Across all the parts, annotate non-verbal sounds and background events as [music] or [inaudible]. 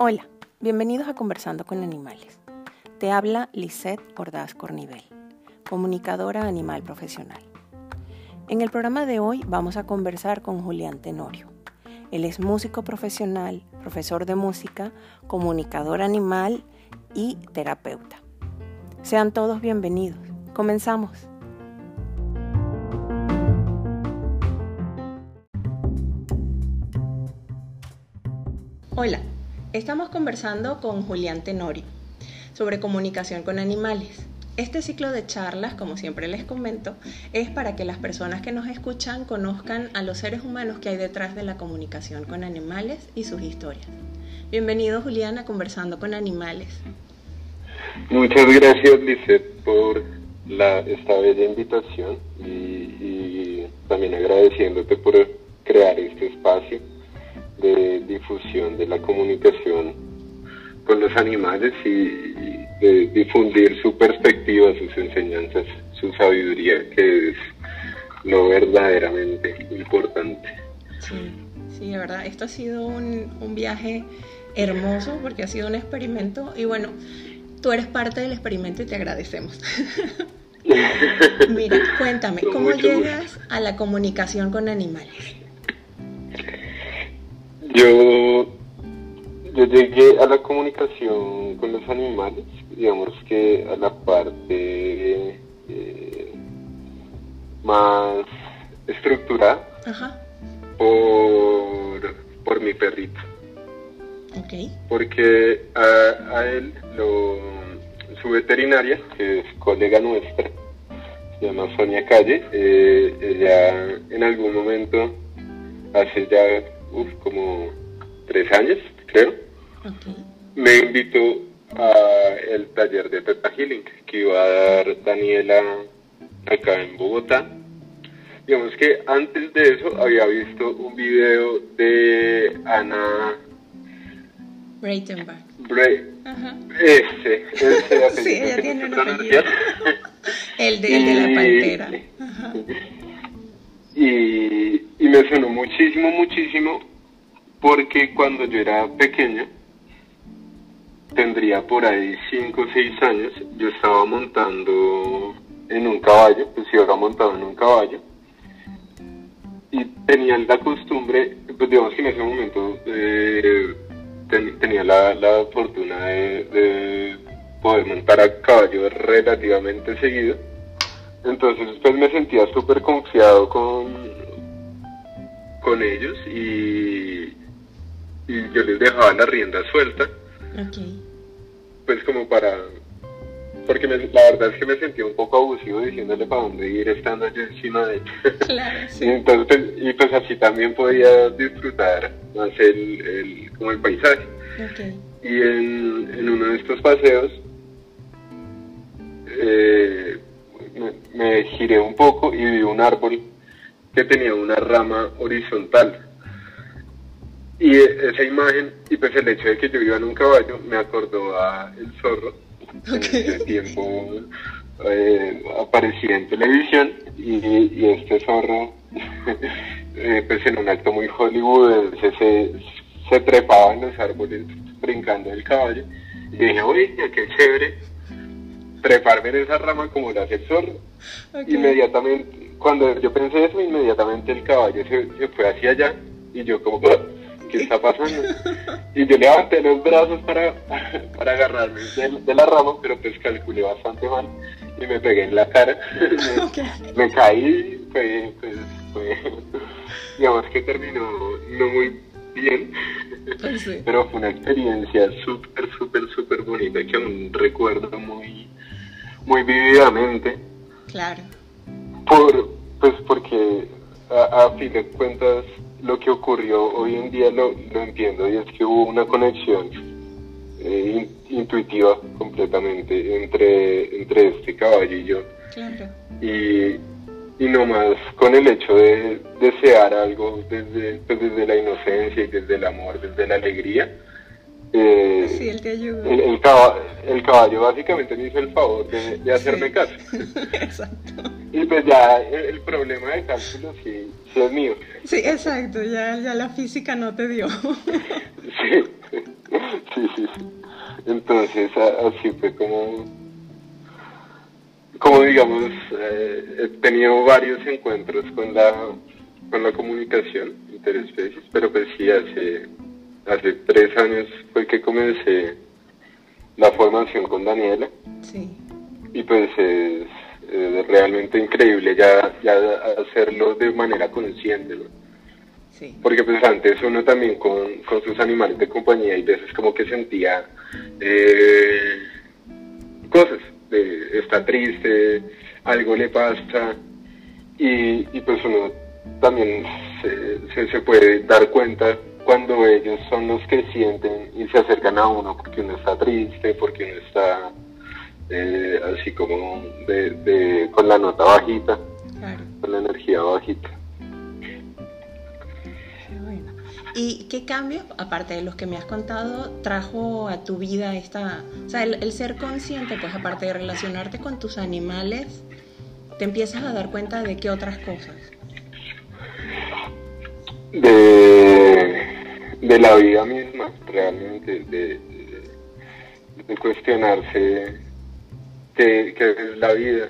Hola, bienvenidos a Conversando con Animales. Te habla Lisette Ordaz Cornivel, comunicadora animal profesional. En el programa de hoy vamos a conversar con Julián Tenorio. Él es músico profesional, profesor de música, comunicador animal y terapeuta. Sean todos bienvenidos. Comenzamos. Hola, estamos conversando con Julián Tenorio sobre comunicación con animales. Este ciclo de charlas, como siempre les comento, es para que las personas que nos escuchan conozcan a los seres humanos que hay detrás de la comunicación con animales y sus historias. Bienvenido Julián a Conversando con Animales. Muchas gracias Lizeth por esta bella invitación y también agradeciéndote por crear este espacio de difusión de la comunicación con los animales y, de difundir su perspectiva, sus enseñanzas, su sabiduría, que es lo verdaderamente importante. Sí, sí, de verdad, esto ha sido un, un viaje hermoso porque ha sido un experimento y bueno, tú eres parte del experimento y te agradecemos. [laughs] Mira, cuéntame, ¿cómo llegas a la comunicación con animales? Yo, yo llegué a la comunicación con los animales, digamos que a la parte eh, más estructurada Por, por mi perrito. Okay. Porque a, a él lo, su veterinaria, que es colega nuestra, se llama Sonia Calle, eh, ella en algún momento, hace ya uf, como tres años, creo, me invitó a el taller de Peppa Healing que iba a dar Daniela acá en Bogotá. Digamos que antes de eso había visto un video de Ana Breitenbach. Ese, ese [laughs] sí, ella tiene un apellido. [laughs] el, de, el de la pantera. Y, me sonó muchísimo, muchísimo, porque cuando yo era pequeño, tendría por ahí 5 o 6 años, yo estaba montando en un caballo, pues iba montado en un caballo, y tenía la costumbre, pues digamos que en ese momento eh, tenía la, la fortuna de, de, poder montar a caballo relativamente seguido. Entonces pues me sentía súper confiado con, con ellos y, y yo les dejaba la rienda suelta. Okay. Pues como para... Porque me, la verdad es que me sentía un poco abusivo diciéndole para dónde ir estando yo encima de ellos. [laughs] Claro, [laughs] sí. y, entonces, y pues así también podía disfrutar más el, el como el paisaje. Okay. Y en, en, uno de estos paseos eh, me, me giré un poco y vi un árbol que tenía una rama horizontal. Y esa imagen, y pues el hecho de que yo iba en un caballo, me acordó a El Zorro. [laughs] Okay. En ese tiempo eh, aparecía en televisión y, y este zorro, [laughs] eh, pues en un acto muy Hollywood, se, se, se trepaba en los árboles brincando del caballo. Y dije, oye, qué chévere treparme en esa rama como el zorro. Okay. Inmediatamente, cuando yo pensé eso, inmediatamente el caballo se, se fue hacia allá y yo como, ¿qué está pasando? [laughs] Y yo levanté los brazos para, [laughs] para agarrarme de, de, la rama, pero pues calculé bastante mal y me pegué en la cara. [laughs] Okay. me caí, fue, pues, fue, digamos que terminó no muy bien, Pues sí. pero fue una experiencia súper, súper, súper bonita que aún recuerdo muy, muy vividamente. Claro. Por, pues porque a, a fin de cuentas lo que ocurrió hoy en día lo, lo entiendo y es que hubo una conexión eh, in, intuitiva completamente entre, entre este caballo y yo. Claro. Y, y no más con el hecho de desear algo desde, pues desde la inocencia y desde el amor, desde la alegría, Eh, sí, él te ayuda. El, caballo, básicamente me hizo el favor de, hacerme caso. [laughs] exacto. Y pues ya el, problema de cálculo sí, es mío. Sí, exacto, ya, ya la física no te dio. [laughs] sí, sí, sí. Entonces así fue como, como digamos, eh, he tenido varios encuentros con la, con la comunicación interespecies, pero pues sí hace hace tres años fue que comencé la formación con Daniela. Sí. Y pues es, realmente increíble ya, ya hacerlo de manera consciente, ¿no? Sí. Porque pues antes uno también con, sus animales de compañía y veces como que sentía eh, cosas, de, está triste, algo le pasa y, pues uno también se, se puede dar cuenta cuando ellos son los que sienten y se acercan a uno porque uno está triste, porque uno está eh, así como de, con la nota bajita, con la energía bajita. ¿Y qué cambio, aparte de los que me has contado, trajo a tu vida esta, o sea, el, ser consciente, pues aparte de relacionarte con tus animales, te empiezas a dar cuenta de qué otras cosas? De de la vida misma, realmente, de, cuestionarse qué, es la vida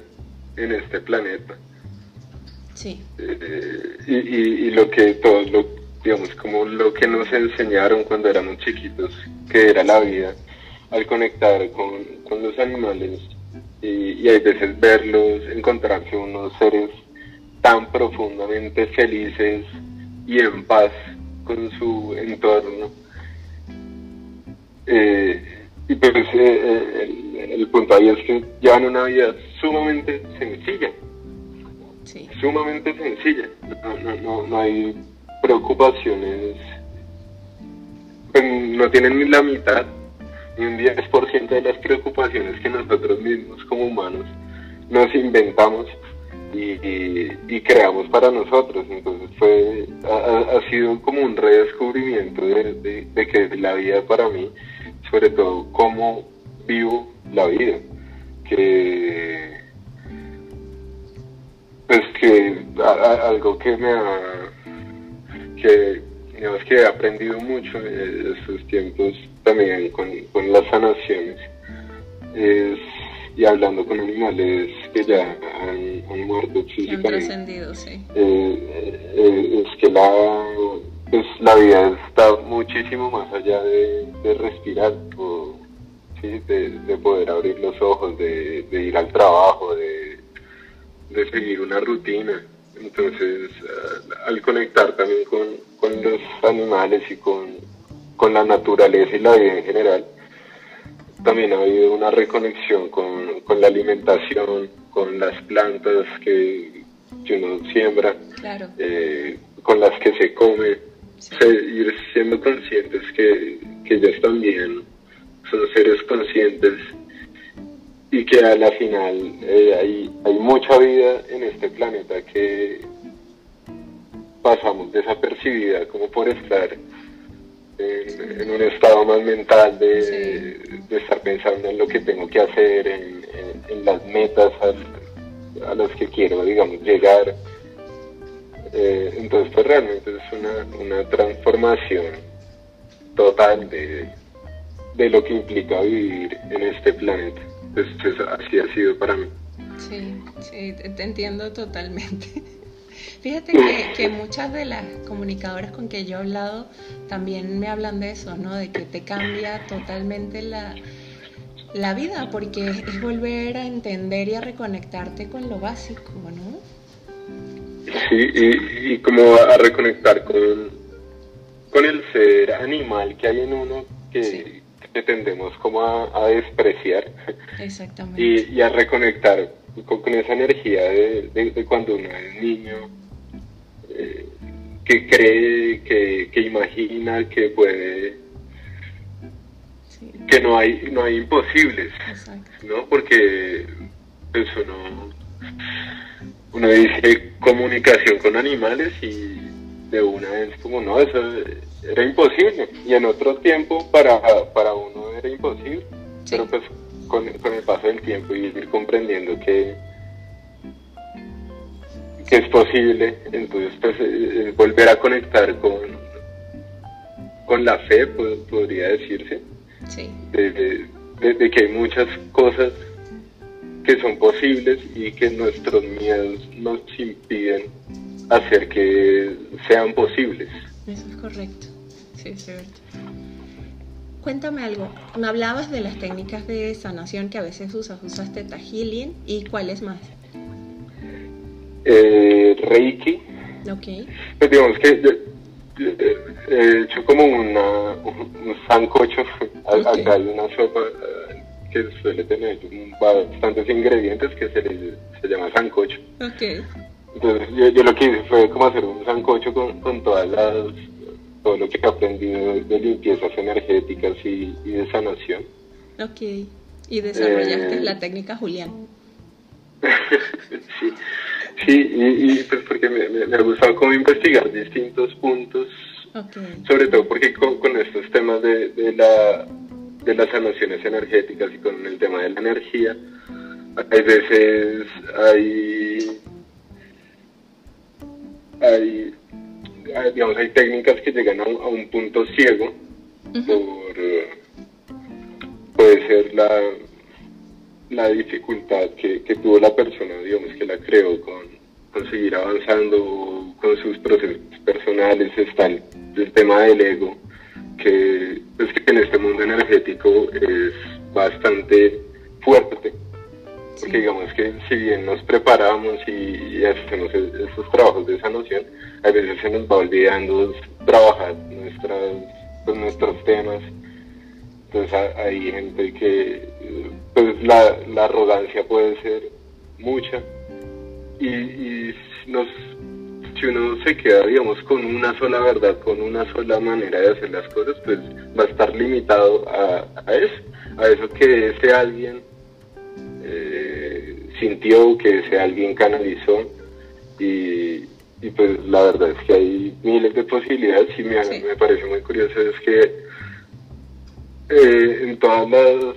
en este planeta. Sí. Eh, y, lo que todos, lo, digamos, como lo que nos enseñaron cuando éramos chiquitos, que era la vida, al conectar con, con los animales y, y hay veces verlos, encontrarse unos seres tan profundamente felices y en paz con su entorno. Eh, y pues eh, eh, el, punto ahí es que llevan una vida sumamente sencilla. Sumamente sencilla. No, no, hay preocupaciones. Pues, no tienen ni la mitad, ni un 10% de las preocupaciones que nosotros mismos como humanos nos inventamos y, creamos para nosotros. Entonces fue, ha, sido como un redescubrimiento de, que la vida para mí, sobre todo cómo vivo la vida, que pues que algo que me ha, que digamos que he aprendido mucho en estos tiempos también con, con las sanaciones es y hablando con animales que ya han, muerto físicamente. sí. Eh, eh, es que la, pues, la vida está muchísimo más allá de, respirar, o, ¿sí? de, poder abrir los ojos, de, ir al trabajo, de, seguir una rutina. Entonces, al conectar también con, con los animales y con, con la naturaleza y la vida en general, también ha habido una reconexión con, con la alimentación, con las plantas que, uno siembra, eh, con las que se come, ir siendo conscientes que, que ellas también son seres conscientes y que a la final eh, hay, hay mucha vida en este planeta que pasamos desapercibida como por estar en, un estado más mental de, estar pensando en lo que tengo que hacer, en, las metas a, las que quiero, digamos, llegar. Eh, entonces, pues realmente es una, una transformación total de, de lo que implica vivir en este planeta. Pues, pues así ha sido para mí. Sí, sí, te entiendo totalmente. [laughs] Fíjate que, que, muchas de las comunicadoras con que yo he hablado también me hablan de eso, ¿no? De que te cambia totalmente la, la vida, porque es volver a entender y a reconectarte con lo básico, ¿no? Sí, y, como a reconectar con, con el ser animal que hay en uno que, tendemos como a, despreciar. Exactamente. Y, a reconectar con, esa energía de, cuando uno es niño, eh, que cree, que, que, imagina, que puede, que no hay, no hay imposibles, ¿no? Porque pues uno, uno dice comunicación con animales y, de una vez como no, eso era imposible. Y en otro tiempo para, para uno era imposible. Pero pues con, con, el paso del tiempo y ir comprendiendo que, que es posible, entonces pues eh, volver a conectar con, con la fe, podría decirse, de, que hay muchas cosas que son posibles y que nuestros miedos nos impiden hacer que sean posibles. Eso es correcto, sí, es cierto. Cuéntame algo, me hablabas de las técnicas de sanación que a veces usas, usas Teta Healing y cuáles más? Eh, Reiki. Ok. Pues digamos que he hecho como una, un, sancocho, [laughs] acá hay una sopa eh, que suele tener bastantes ingredientes que se, le, se llama sancocho. Okay. Entonces yo, lo que hice fue como hacer un sancocho con, con todas las todo lo que he aprendido de limpiezas energéticas y, de sanación. Ok, y desarrollaste eh, la técnica Julián. [laughs] sí, sí y, pues porque me, me, ha gustado como investigar distintos puntos, sobre todo porque con, con estos temas de, de, la, de las sanaciones energéticas y con el tema de la energía, hay veces hay hay digamos, hay técnicas que llegan a, un punto ciego por, puede ser la, la dificultad que, tuvo la persona, digamos, que la creó con, con seguir avanzando con sus procesos personales, está el, tema del ego, que, pues, que en este mundo energético es bastante fuerte porque digamos que si bien nos preparamos y, hacemos e-, esos trabajos de esa noción, a veces se nos va olvidando trabajar nuestras, pues, nuestros temas. Entonces hay gente que pues la, la arrogancia puede ser mucha. Y, nos si uno se queda, digamos, con una sola verdad, con una sola manera de hacer las cosas, pues va a estar limitado a, a eso, a eso que ese alguien eh, sintió, que ese alguien canalizó. Y, pues la verdad es que hay miles de posibilidades y me, me parece muy curioso es que eh, en todas las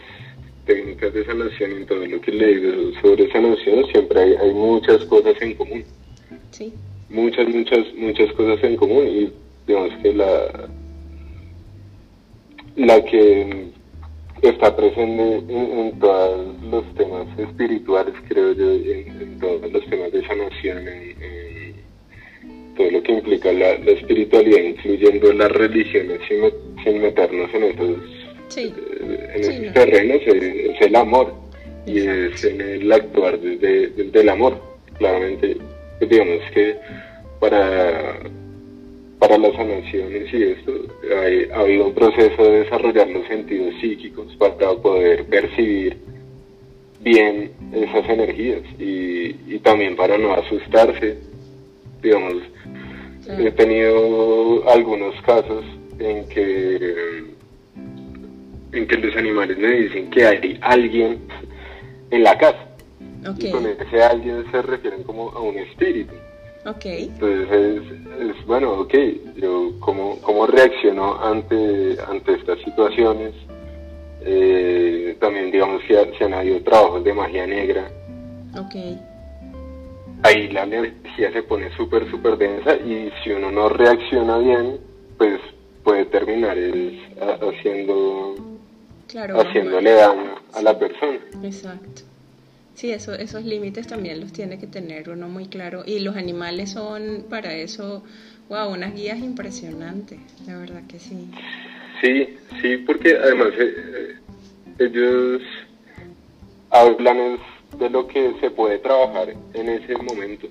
técnicas de sanación en todo lo que le digo sobre sanación siempre hay, hay muchas cosas en común. Sí. Muchas, muchas, muchas cosas en común y digamos que la la que está presente en, todos los temas espirituales, creo yo, en, todos los temas de sanación, en, todo lo que implica la, espiritualidad, incluyendo las religiones, sin, meternos en esos, eh, terrenos, es, el amor y es en el actuar desde, el amor. Claramente, digamos que para para las sanaciones y esto, ha habido un proceso de desarrollar los sentidos psíquicos para poder percibir bien esas energías y, también para no asustarse. Digamos, he tenido algunos casos en que en que los animales me dicen que hay alguien en la casa. Y con ese alguien se refieren como a un espíritu. Entonces es, bueno, ok, yo cómo, cómo reacciono ante, ante estas situaciones. Eh, también digamos se han habido trabajos de magia negra. Ahí la energía se pone súper, súper densa y si uno no reacciona bien, pues puede terminar haciendo, haciéndole daño a la persona. Exacto. Sí, eso, esos límites también los tiene que tener uno muy claro. Y los animales son para eso, wow, unas guías impresionantes, la verdad que sí. Sí, sí, porque además eh, eh, ellos hablan de lo que se puede trabajar en ese momento.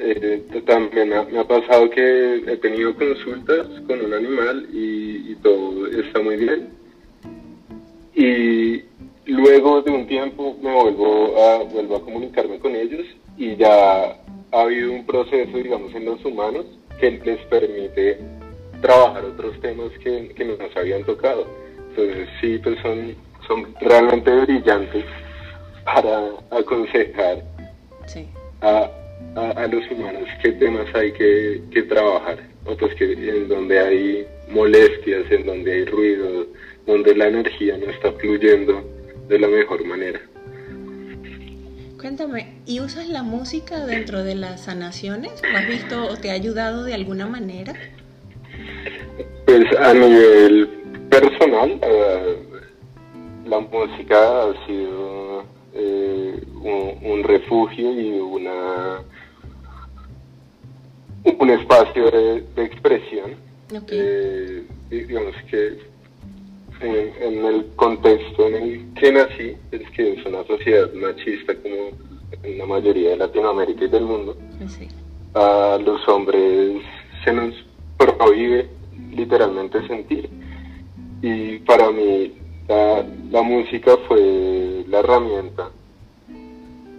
Eh, también me ha, pasado que he tenido consultas con un animal y, y todo está muy bien. Y, Luego de un tiempo me vuelvo a, vuelvo a comunicarme con ellos y ya ha habido un proceso, digamos, en los humanos que les permite trabajar otros temas que, que nos habían tocado. Entonces sí, pues son, son realmente brillantes para aconsejar a, a, los humanos qué temas hay que, que, trabajar, otros que en donde hay molestias, en donde hay ruido, donde la energía no está fluyendo de la mejor manera. Cuéntame, ¿y usas la música dentro de las sanaciones? ¿Lo has visto o te ha ayudado de alguna manera? Pues a nivel personal, eh, la música ha sido eh, un, refugio y una un espacio de, expresión. Eh, digamos que en, el contexto en el que nací, es que es una sociedad machista como en la mayoría de Latinoamérica y del mundo, a los hombres se nos prohíbe literalmente sentir. Y para mí la, la música fue la herramienta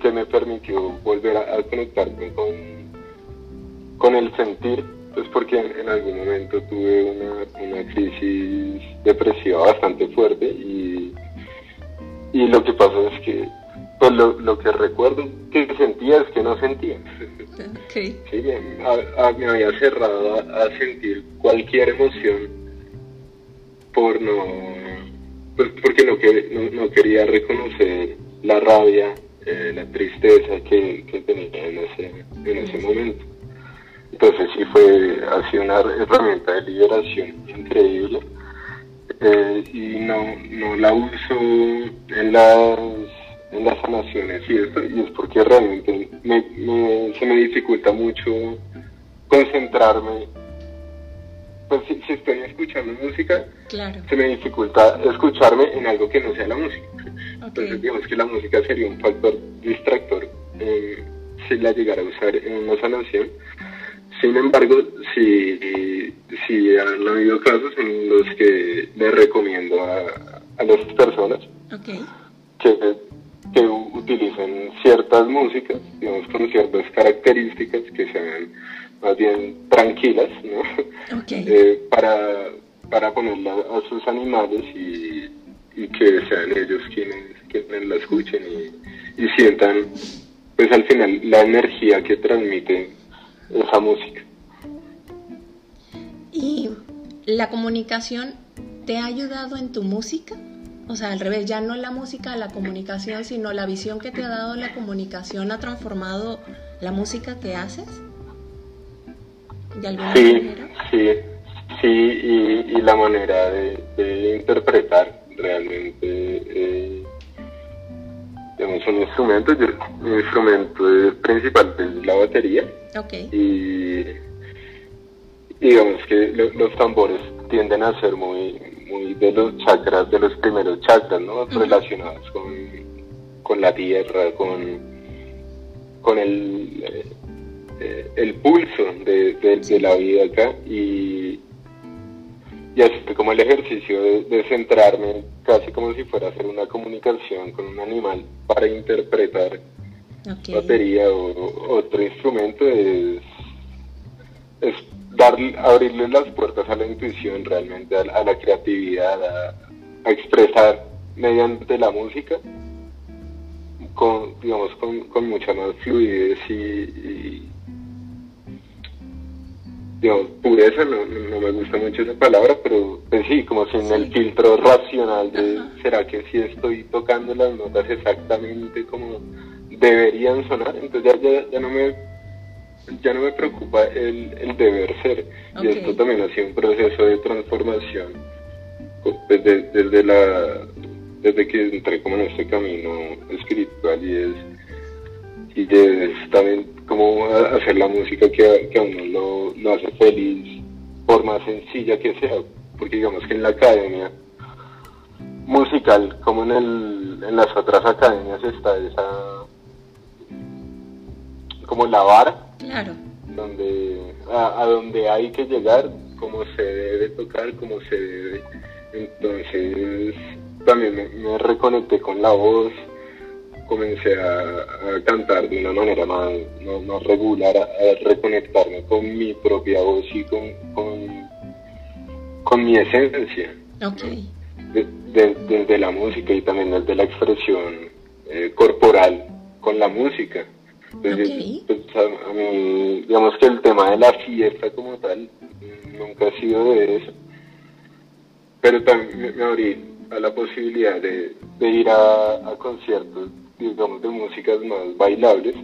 que me permitió volver a, conectarme con, con el sentir, pues porque en, algún momento tuve una, una, crisis depresiva bastante fuerte y, y lo que pasó es que pues lo, lo que recuerdo que sentía es que no sentía. Sí, me había cerrado a, sentir cualquier emoción por no, pues porque no, no, quería reconocer la rabia, eh, la tristeza que, tenía en ese, en ese momento. Entonces sí fue así una herramienta de liberación increíble. Eh, y no, no la uso en las en las sanaciones y esto y es porque realmente me, se me dificulta mucho concentrarme. Pues si, estoy escuchando música se me dificulta escucharme en algo que no sea la música. Entonces digamos que la música sería un factor distractor eh, si la llegara a usar en una sanación sin embargo si, si han habido casos en los que le recomiendo a, a las personas que que utilicen ciertas músicas, digamos, con ciertas características que sean más bien tranquilas, ¿no? Eh, para, para ponerla a sus animales y, que sean ellos quienes, quienes la escuchen y, y sientan, pues al final, la energía que transmite esa música. ¿Y la comunicación te ha ayudado en tu música? o sea, al revés, ya no la música, la comunicación, sino la visión que te ha dado la comunicación ha transformado la música que haces? ¿De alguna sí, manera? Sí, sí, y, la manera de, interpretar realmente. Eh, digamos, un instrumento, mi instrumento principal es la batería. Okay. Y digamos que los tambores tienden a ser muy, muy de los chakras, de los primeros chakras, ¿no? Relacionados con, con, la tierra, con, con el, eh, el pulso de, de, la vida acá y, y así como el ejercicio de, centrarme casi como si fuera a hacer una comunicación con un animal para interpretar batería o otro instrumento es, es dar, abrirle las puertas a la intuición realmente, a, la creatividad, a, expresar mediante la música con, digamos, con, mucha más fluidez y, digamos, pureza, no, no, me gusta mucho esa palabra, pero pues sí, como sin el filtro racional de, ¿será que si estoy tocando las notas exactamente como deberían sonar? Entonces ya, ya no me ya no me preocupa el, el deber ser. Y esto también ha sido un proceso de transformación desde, desde, la, desde que entré como en este camino espiritual y es, y es también como hacer la música que, que a uno lo, lo hace feliz, por más sencilla que sea, porque digamos que en la academia musical, como en, el, en las otras academias, está esa como la vara Claro. Donde, a, donde hay que llegar, como se debe tocar, como se debe. Entonces, también me, reconecté con la voz, comencé a, cantar de una manera más, más, regular, a, reconectarme con mi propia voz y con, con, mi esencia. Okay. desde la música y también desde la expresión eh, corporal con la música. Entonces, pues, a, mí, digamos que el tema de la fiesta como tal, nunca ha sido de eso. Pero también me, abrí a la posibilidad de, ir a, conciertos, digamos, de músicas más bailables.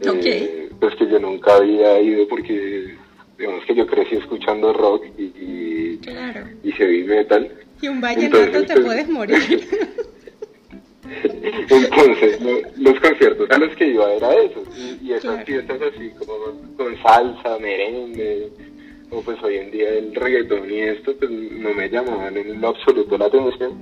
Eh, pues que yo nunca había ido porque, digamos que yo crecí escuchando rock y, y, heavy metal. Y un vallenato te pues, puedes morir. [laughs] Entonces, los conciertos a los que iba era eso, y, esas fiestas así como con salsa, merengue, o pues hoy en día el reggaetón y esto, pues no me llamaban en lo absoluto la atención,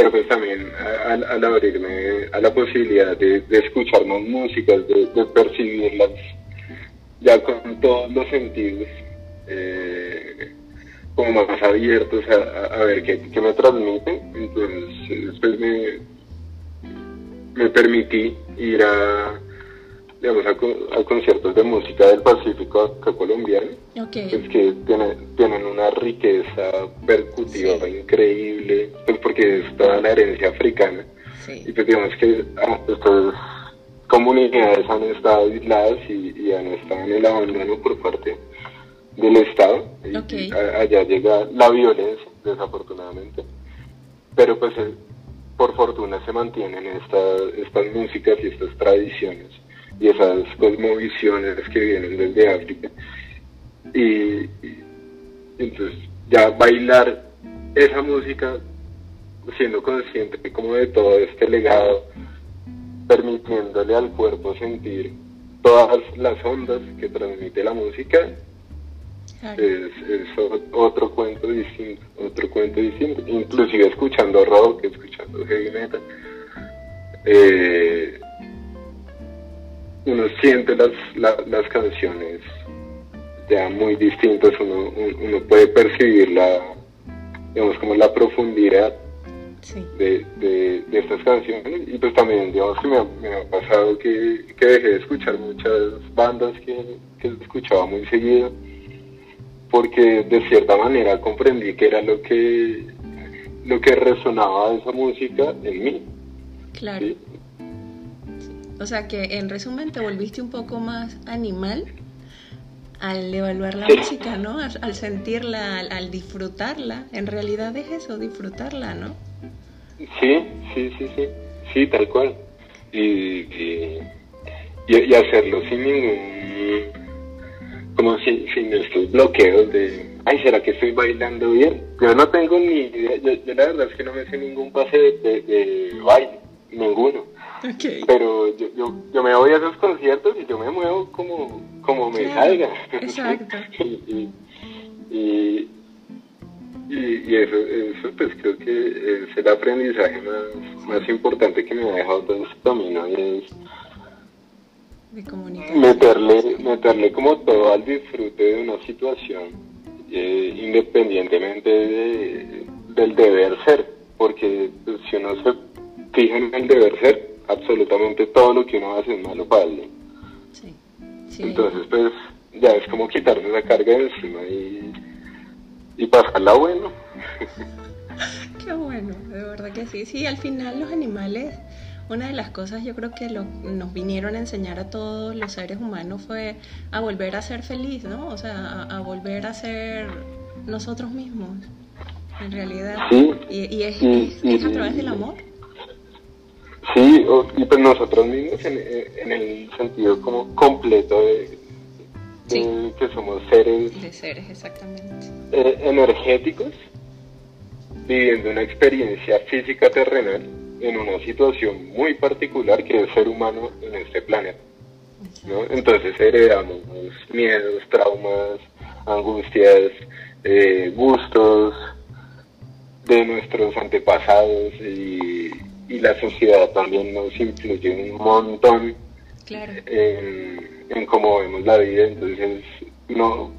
pero pues también al, abrirme a la posibilidad de, escuchar más músicas, de, percibirlas ya con todos los sentidos, eh, como más abiertos a, ver qué, qué, me transmiten, entonces después me me permití ir a, digamos, a, conciertos de música del Pacífico colombiano, pues que tienen, una riqueza percutiva increíble, pues porque es toda la herencia africana. Y pues digamos que ah, estas comunidades han estado aisladas y, han estado en el abandono por parte del Estado. Y allá llega la violencia, desafortunadamente. Pero pues por fortuna se mantienen estas, estas músicas y estas tradiciones y esas cosmovisiones que vienen desde África. Y, entonces ya bailar esa música siendo consciente como de todo este legado, permitiéndole al cuerpo sentir todas las ondas que transmite la música es, otro cuento distinto, otro cuento distinto. Inclusive escuchando rock, escuchando heavy metal, eh, uno siente las, las canciones ya muy distintas, uno, uno puede percibir la, digamos, como la profundidad de, de, estas canciones y pues también digamos que me ha, pasado que, que, dejé de escuchar muchas bandas que, que escuchaba muy seguido porque de cierta manera comprendí que era lo que lo que resonaba de esa música en mí. Claro. O sea que en resumen te volviste un poco más animal al evaluar la música, ¿no? Al, sentirla, al, disfrutarla. En realidad es eso, disfrutarla, ¿no? Sí, sí, sí, sí. Sí, tal cual. Y, y hacerlo sin ningún como sin, sin estos bloqueos de, ay, ¿será que estoy bailando bien? Yo no tengo ni idea, yo, la verdad es que no me sé ningún pase de, baile, ninguno. Pero yo, yo, yo, me voy a esos conciertos y yo me muevo como, como me salga. Exacto. [laughs] y, y, y, eso, eso pues creo que es el aprendizaje más, más importante que me ha dejado todo este camino y es Meterle, meterle como todo al disfrute de una situación, eh, independientemente del deber ser, porque pues, si uno se fija en el deber ser, absolutamente todo lo que uno hace es malo para alguien. Entonces, pues ya es como quitarse esa carga de encima y, y pasarla bueno. [laughs] Qué bueno, de verdad que sí. Sí, al final los animales una de las cosas yo creo que lo, nos vinieron a enseñar a todos los seres humanos fue a volver a ser feliz, ¿no? O sea, a, volver a ser nosotros mismos, en realidad. Sí, y, es, a través del amor. Sí, y pues nosotros mismos en, el sentido como completo de, que somos seres... De seres, exactamente. Eh, energéticos, viviendo una experiencia física terrenal en una situación muy particular que es ser humano en este planeta. ¿no? Entonces heredamos miedos, traumas, angustias, eh, gustos de nuestros antepasados y, la sociedad también nos influye un montón en, en cómo vemos la vida. Entonces, no,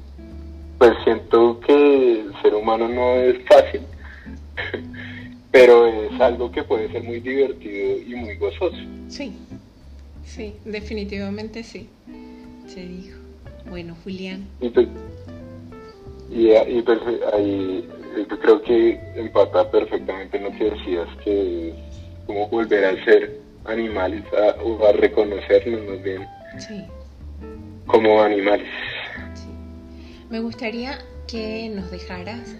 pues siento que el ser humano no es fácil. [laughs] pero es algo que puede ser muy divertido y muy gozoso. Sí, sí, definitivamente sí, se dijo. Bueno, Julián. Y, pues, y, pues, ahí yo creo que empata perfectamente en lo que decías, que volver a ser animales, a, o a reconocernos más bien como animales. Me gustaría que nos dejaras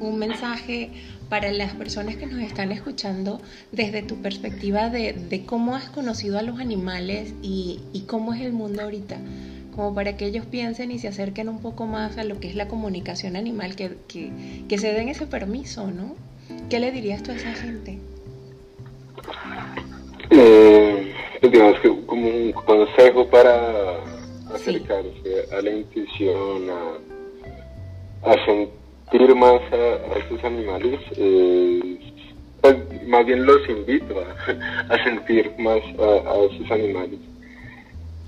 un mensaje para las personas que nos están escuchando desde tu perspectiva de, cómo has conocido a los animales y, cómo es el mundo ahorita, como para que ellos piensen y se acerquen un poco más a lo que es la comunicación animal, que, que, se den ese permiso, ¿no? ¿Qué le dirías tú a esa gente? Eh, digamos que como un consejo para acercarse a la intuición, a, a sentir más a, estos animales, eh, pues, más bien los invito a, [laughs] sentir más a, esos animales,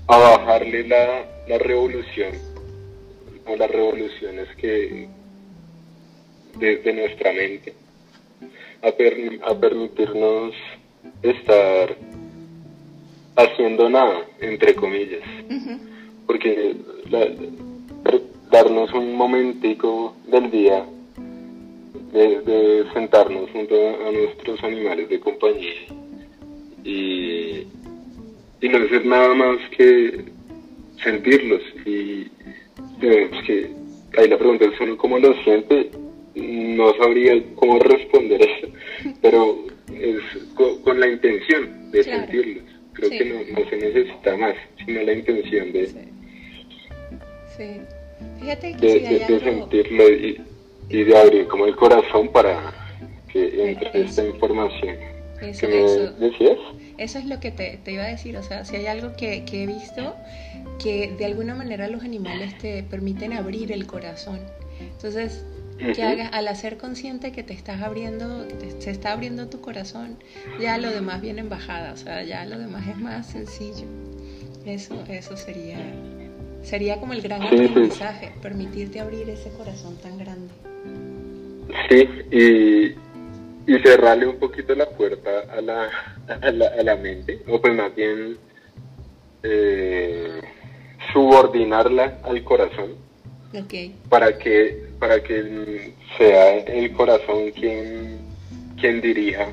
a bajarle la, la revolución, a las revoluciones que desde nuestra mente, a, a permitirnos estar haciendo nada, entre comillas. Porque darnos un momentico del día de, sentarnos junto a, nuestros animales de compañía y, y no hacer nada más que sentirlos. Y tenemos que ahí la pregunta es uno cómo lo siente no sabría cómo responder eso pero es con, la intención de sentirlos creo que no, se necesita más sino la intención de sí. Fíjate que de, sentirlo y, de abrir como el corazón para que entre esta información. Eso, decías? Eso es lo que te, iba a decir, o sea, si hay algo que, he visto, que de alguna manera los animales te permiten abrir el corazón. Entonces, que hagas al hacer consciente que te estás abriendo, que se está abriendo tu corazón, ya lo demás viene en bajada, o sea, ya lo demás es más sencillo. Eso, eso sería Sería como el gran aprendizaje, permitirte abrir ese corazón tan grande. Sí, y, y cerrarle un poquito la puerta a la, a la, a la mente, o pues más bien eh, subordinarla al corazón. Okay. Para que, para que sea el corazón quien, quien dirija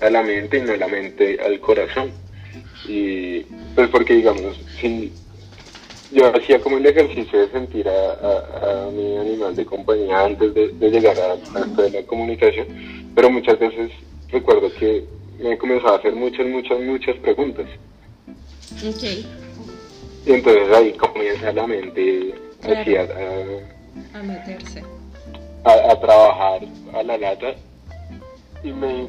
a la mente y no la mente al corazón. Y pues porque digamos, si, yo hacía como el ejercicio de sentir a, mi animal de compañía antes de, llegar a, la comunicación, pero muchas veces recuerdo que me comenzaba a hacer muchas, muchas, muchas preguntas. Ok. Y entonces ahí comienza la mente a, meterse. A, trabajar a la lata y me,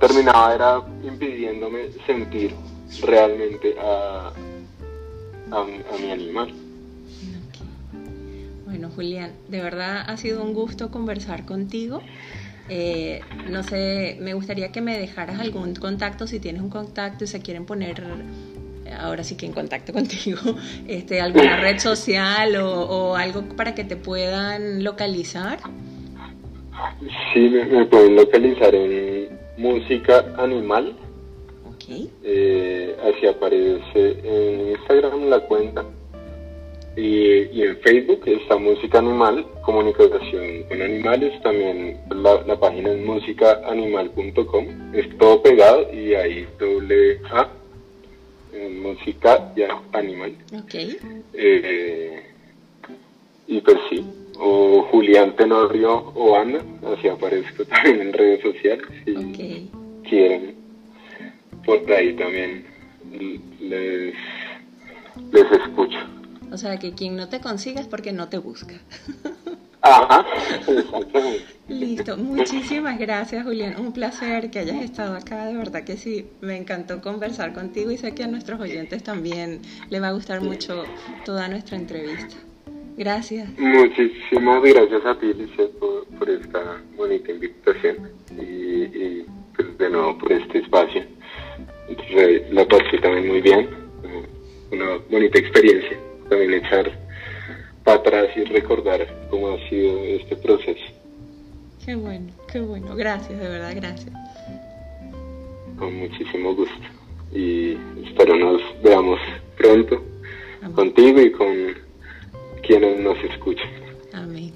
terminaba era impidiéndome sentir realmente a, a, mi animal. Bueno, Julián, de verdad ha sido un gusto conversar contigo. Eh, no sé, me gustaría que me dejaras algún contacto, si tienes un contacto y se quieren poner ahora sí que en contacto [laughs] contigo, este, alguna red social o, algo para que te puedan localizar. Sí, me pueden localizar en música animal eh, así aparece en Instagram la cuenta. Y, en Facebook está Música Animal, Comunicación con Animales. También la, página es musicaanimal.com. Es todo pegado y ahí doble A. música ya animal. Eh, y pues sí, o Julián Tenorio o Ana, así aparezco [laughs] también en redes sociales si quieren por ahí también les, les escucho. O sea, que quien no te consiga es porque no te busca. [laughs] Ajá. [laughs] Listo, muchísimas gracias Julián, un placer que hayas estado acá, de verdad que sí, me encantó conversar contigo y sé que a nuestros oyentes también le va a gustar mucho toda nuestra entrevista. Gracias. Muchísimas gracias a ti, Lizeth, por, esta bonita invitación y, y pues, de nuevo por este espacio la pasé también muy bien, una bonita experiencia, también echar para atrás y recordar cómo ha sido este proceso. Qué bueno, qué bueno, gracias, de verdad, gracias. Con muchísimo gusto y espero nos veamos pronto contigo y con quienes nos escuchan. Amén.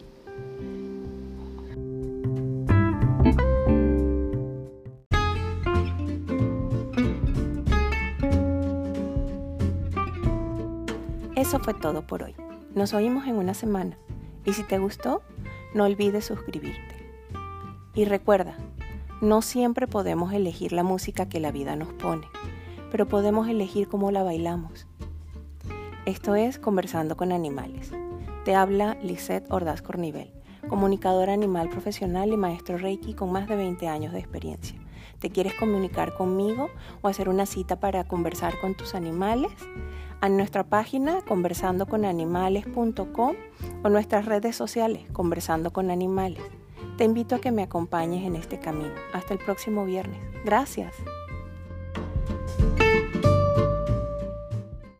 Eso fue todo por hoy. Nos oímos en una semana. Y si te gustó, no olvides suscribirte. Y recuerda, no siempre podemos elegir la música que la vida nos pone, pero podemos elegir cómo la bailamos. Esto es Conversando con Animales. Te habla Lisette Ordaz Cornivel, comunicadora animal profesional y maestro Reiki con más de 20 años de experiencia. ¿Te quieres comunicar conmigo o hacer una cita para conversar con tus animales? A nuestra página conversandoconanimales.com o nuestras redes sociales Conversando con Animales. Te invito a que me acompañes en este camino. Hasta el próximo viernes. Gracias.